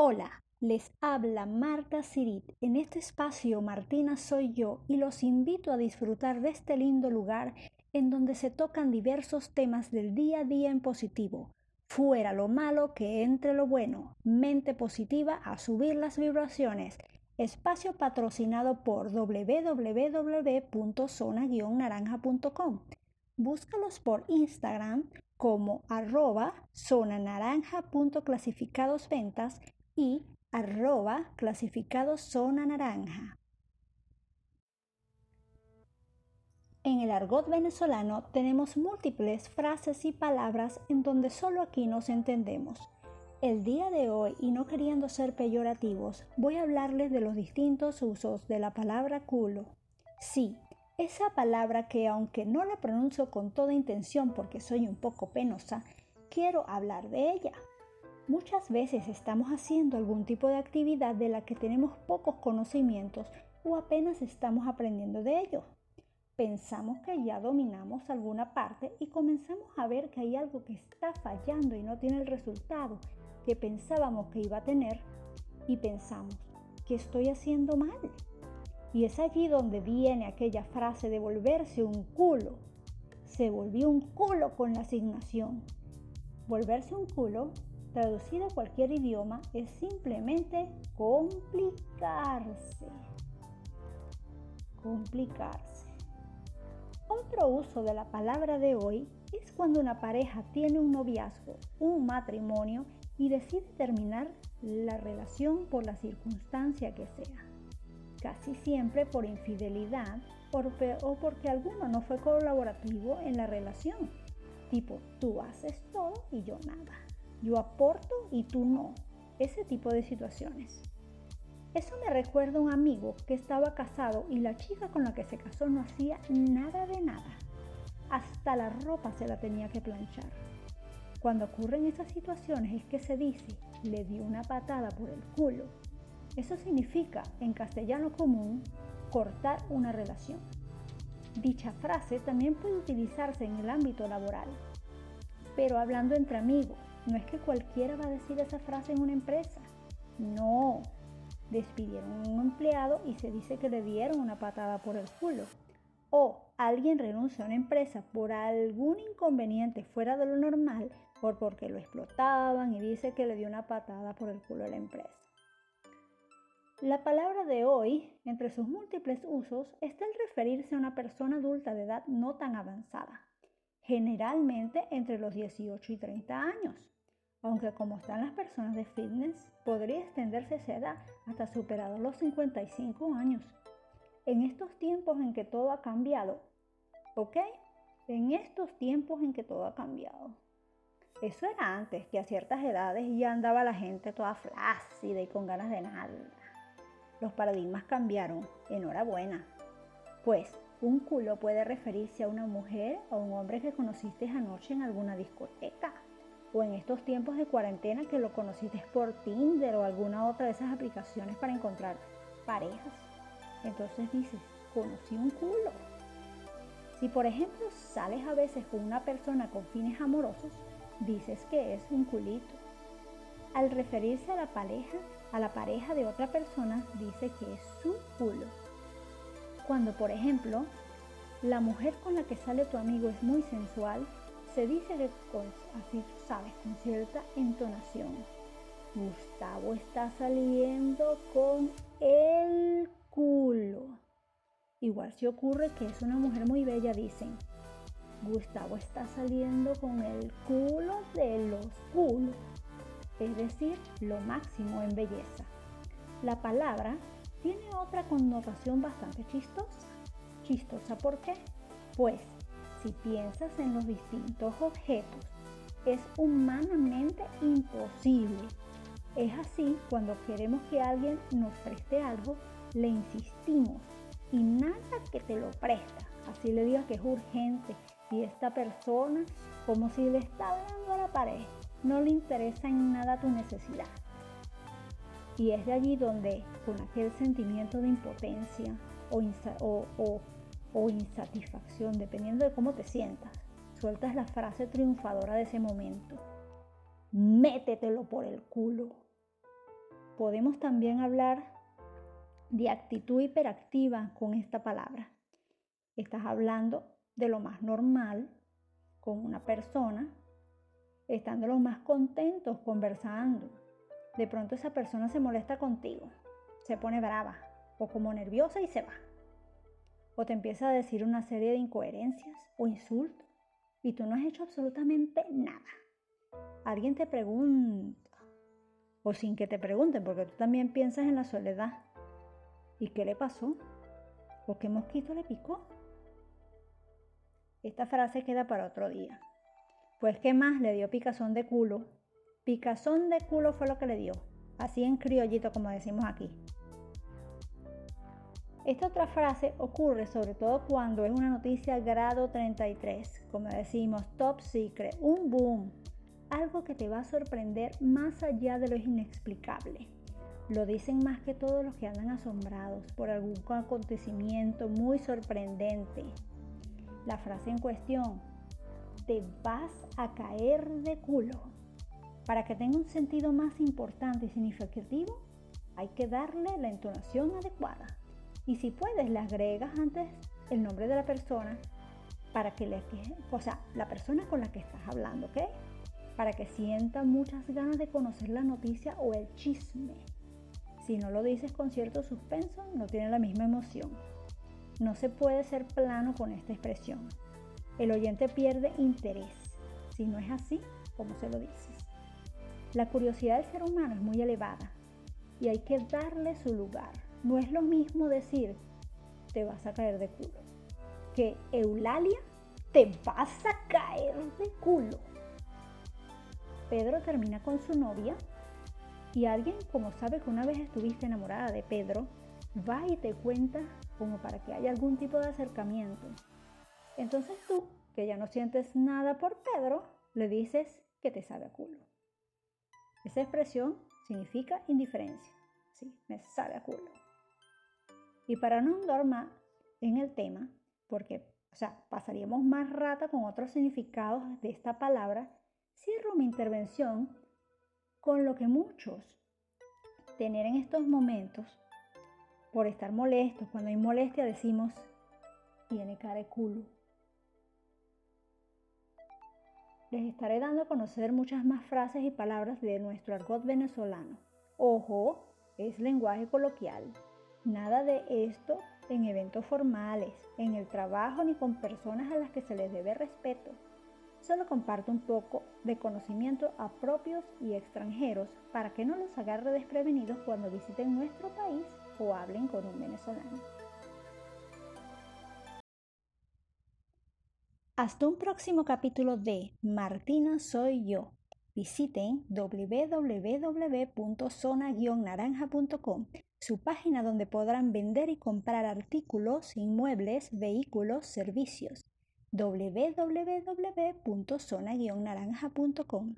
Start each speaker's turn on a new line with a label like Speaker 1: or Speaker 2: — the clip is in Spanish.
Speaker 1: Hola, les habla Marta Cirit. En este espacio Martina soy yo y los invito a disfrutar de este lindo lugar en donde se tocan diversos temas del día a día en positivo. Fuera lo malo, que entre lo bueno. Mente positiva a subir las vibraciones. Espacio patrocinado por www.zona-naranja.com. Búscalos por Instagram como arroba zonanaranja.clasificadosventas y arroba clasificado zona naranja. En el argot venezolano tenemos múltiples frases y palabras en donde solo aquí nos entendemos. El día de hoy, y no queriendo ser peyorativos, voy a hablarles de los distintos usos de la palabra culo. Sí, esa palabra que aunque no la pronuncio con toda intención porque soy un poco penosa, quiero hablar de ella. Muchas veces estamos haciendo algún tipo de actividad de la que tenemos pocos conocimientos o apenas estamos aprendiendo de ello. Pensamos que ya dominamos alguna parte y comenzamos a ver que hay algo que está fallando y no tiene el resultado que pensábamos que iba a tener y pensamos que estoy haciendo mal. Y es allí donde viene aquella frase de volverse un culo. Se volvió un culo con la asignación. Volverse un culo traducido a cualquier idioma es simplemente complicarse. Complicarse. Otro uso de la palabra de hoy es cuando una pareja tiene un noviazgo, un matrimonio y decide terminar la relación por la circunstancia que sea. Casi siempre por infidelidad o porque alguno no fue colaborativo en la relación. Tipo, tú haces todo y yo nada yo aporto y tú no. Ese tipo de situaciones. Eso me recuerda a un amigo que estaba casado y la chica con la que se casó no hacía nada de nada. Hasta la ropa se la tenía que planchar. Cuando ocurren esas situaciones es que se dice, le dio una patada por el culo. Eso significa, en castellano común, cortar una relación. Dicha frase también puede utilizarse en el ámbito laboral, pero hablando entre amigos, no es que cualquiera va a decir esa frase en una empresa. No. Despidieron a un empleado y se dice que le dieron una patada por el culo. O alguien renuncia a una empresa por algún inconveniente fuera de lo normal o porque lo explotaban y dice que le dio una patada por el culo a la empresa. La palabra de hoy, entre sus múltiples usos, está el referirse a una persona adulta de edad no tan avanzada, generalmente entre los 18 y 30 años aunque como están las personas de fitness, podría extenderse esa edad hasta superar los 55 años. En estos tiempos en que todo ha cambiado, ¿ok? En estos tiempos en que todo ha cambiado. Eso era antes, que a ciertas edades ya andaba la gente toda flácida y con ganas de nada. Los paradigmas cambiaron, enhorabuena. Pues un culo puede referirse a una mujer o un hombre que conociste anoche en alguna discoteca o en estos tiempos de cuarentena que lo conociste por Tinder o alguna otra de esas aplicaciones para encontrar parejas. Entonces dices, conocí un culo. Si por ejemplo sales a veces con una persona con fines amorosos, dices que es un culito. Al referirse a la pareja, a la pareja de otra persona, dice que es su culo. Cuando por ejemplo la mujer con la que sale tu amigo es muy sensual, se dice que así sabes, con cierta entonación. Gustavo está saliendo con el culo. Igual si ocurre que es una mujer muy bella, dicen, Gustavo está saliendo con el culo de los culos, es decir, lo máximo en belleza. La palabra tiene otra connotación bastante chistosa. ¿Chistosa por qué? Pues si piensas en los distintos objetos, es humanamente imposible. Es así cuando queremos que alguien nos preste algo, le insistimos y nada que te lo presta. Así le digas que es urgente y esta persona, como si le está hablando a la pared, no le interesa en nada tu necesidad. Y es de allí donde, con aquel sentimiento de impotencia o, o, o o insatisfacción, dependiendo de cómo te sientas, sueltas la frase triunfadora de ese momento. Métetelo por el culo. Podemos también hablar de actitud hiperactiva con esta palabra. Estás hablando de lo más normal con una persona, estando los más contentos conversando. De pronto esa persona se molesta contigo, se pone brava o como nerviosa y se va. O te empieza a decir una serie de incoherencias o insultos y tú no has hecho absolutamente nada. Alguien te pregunta, o sin que te pregunten, porque tú también piensas en la soledad. ¿Y qué le pasó? ¿O qué mosquito le picó? Esta frase queda para otro día. Pues qué más le dio picazón de culo. Picazón de culo fue lo que le dio. Así en criollito como decimos aquí. Esta otra frase ocurre sobre todo cuando es una noticia grado 33, como decimos, top secret, un boom, algo que te va a sorprender más allá de lo inexplicable. Lo dicen más que todos los que andan asombrados por algún acontecimiento muy sorprendente. La frase en cuestión, te vas a caer de culo. Para que tenga un sentido más importante y significativo, hay que darle la entonación adecuada. Y si puedes, le agregas antes el nombre de la persona para que le, o sea, la persona con la que estás hablando, ¿ok? Para que sienta muchas ganas de conocer la noticia o el chisme. Si no lo dices con cierto suspenso, no tiene la misma emoción. No se puede ser plano con esta expresión. El oyente pierde interés. Si no es así, ¿cómo se lo dices? La curiosidad del ser humano es muy elevada y hay que darle su lugar. No es lo mismo decir, te vas a caer de culo, que Eulalia, te vas a caer de culo. Pedro termina con su novia y alguien, como sabe que una vez estuviste enamorada de Pedro, va y te cuenta como para que haya algún tipo de acercamiento. Entonces tú, que ya no sientes nada por Pedro, le dices que te sabe a culo. Esa expresión significa indiferencia. Sí, me sabe a culo. Y para no andar más en el tema, porque o sea, pasaríamos más rata con otros significados de esta palabra, cierro mi intervención con lo que muchos tener en estos momentos, por estar molestos, cuando hay molestia decimos, tiene cara de culo. Les estaré dando a conocer muchas más frases y palabras de nuestro argot venezolano. Ojo, es lenguaje coloquial. Nada de esto en eventos formales, en el trabajo ni con personas a las que se les debe respeto. Solo comparto un poco de conocimiento a propios y extranjeros para que no los agarre desprevenidos cuando visiten nuestro país o hablen con un venezolano. Hasta un próximo capítulo de Martina Soy Yo. Visiten www.zona-naranja.com su página donde podrán vender y comprar artículos, inmuebles, vehículos, servicios. www.zona-naranja.com